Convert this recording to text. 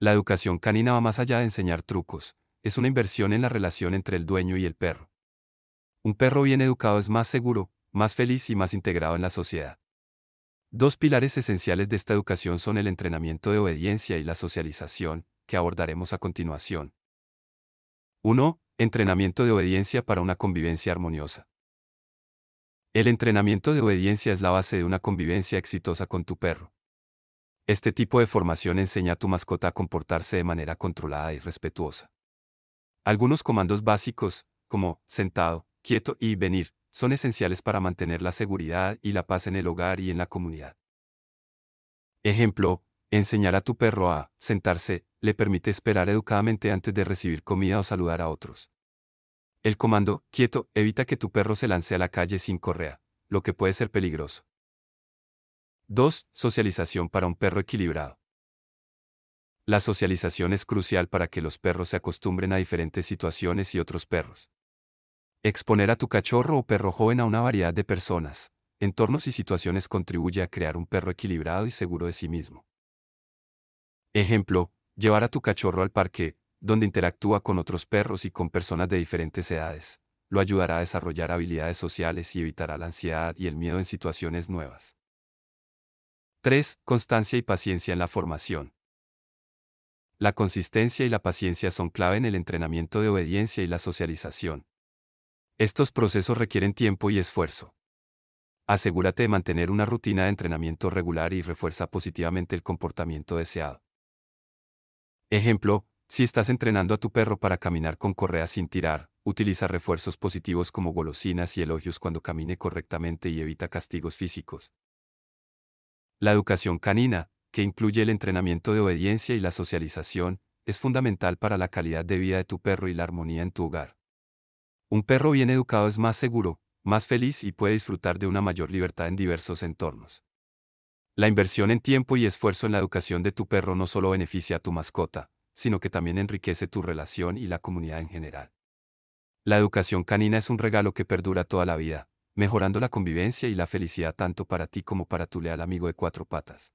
La educación canina va más allá de enseñar trucos, es una inversión en la relación entre el dueño y el perro. Un perro bien educado es más seguro, más feliz y más integrado en la sociedad. Dos pilares esenciales de esta educación son el entrenamiento de obediencia y la socialización, que abordaremos a continuación. 1. Entrenamiento de obediencia para una convivencia armoniosa. El entrenamiento de obediencia es la base de una convivencia exitosa con tu perro. Este tipo de formación enseña a tu mascota a comportarse de manera controlada y respetuosa. Algunos comandos básicos, como sentado, quieto y venir, son esenciales para mantener la seguridad y la paz en el hogar y en la comunidad. Ejemplo, enseñar a tu perro a sentarse le permite esperar educadamente antes de recibir comida o saludar a otros. El comando quieto evita que tu perro se lance a la calle sin correa, lo que puede ser peligroso. 2. Socialización para un perro equilibrado. La socialización es crucial para que los perros se acostumbren a diferentes situaciones y otros perros. Exponer a tu cachorro o perro joven a una variedad de personas, entornos y situaciones contribuye a crear un perro equilibrado y seguro de sí mismo. Ejemplo, llevar a tu cachorro al parque, donde interactúa con otros perros y con personas de diferentes edades, lo ayudará a desarrollar habilidades sociales y evitará la ansiedad y el miedo en situaciones nuevas. 3. Constancia y paciencia en la formación. La consistencia y la paciencia son clave en el entrenamiento de obediencia y la socialización. Estos procesos requieren tiempo y esfuerzo. Asegúrate de mantener una rutina de entrenamiento regular y refuerza positivamente el comportamiento deseado. Ejemplo, si estás entrenando a tu perro para caminar con correa sin tirar, utiliza refuerzos positivos como golosinas y elogios cuando camine correctamente y evita castigos físicos. La educación canina, que incluye el entrenamiento de obediencia y la socialización, es fundamental para la calidad de vida de tu perro y la armonía en tu hogar. Un perro bien educado es más seguro, más feliz y puede disfrutar de una mayor libertad en diversos entornos. La inversión en tiempo y esfuerzo en la educación de tu perro no solo beneficia a tu mascota, sino que también enriquece tu relación y la comunidad en general. La educación canina es un regalo que perdura toda la vida, mejorando la convivencia y la felicidad tanto para ti como para tu leal amigo de cuatro patas.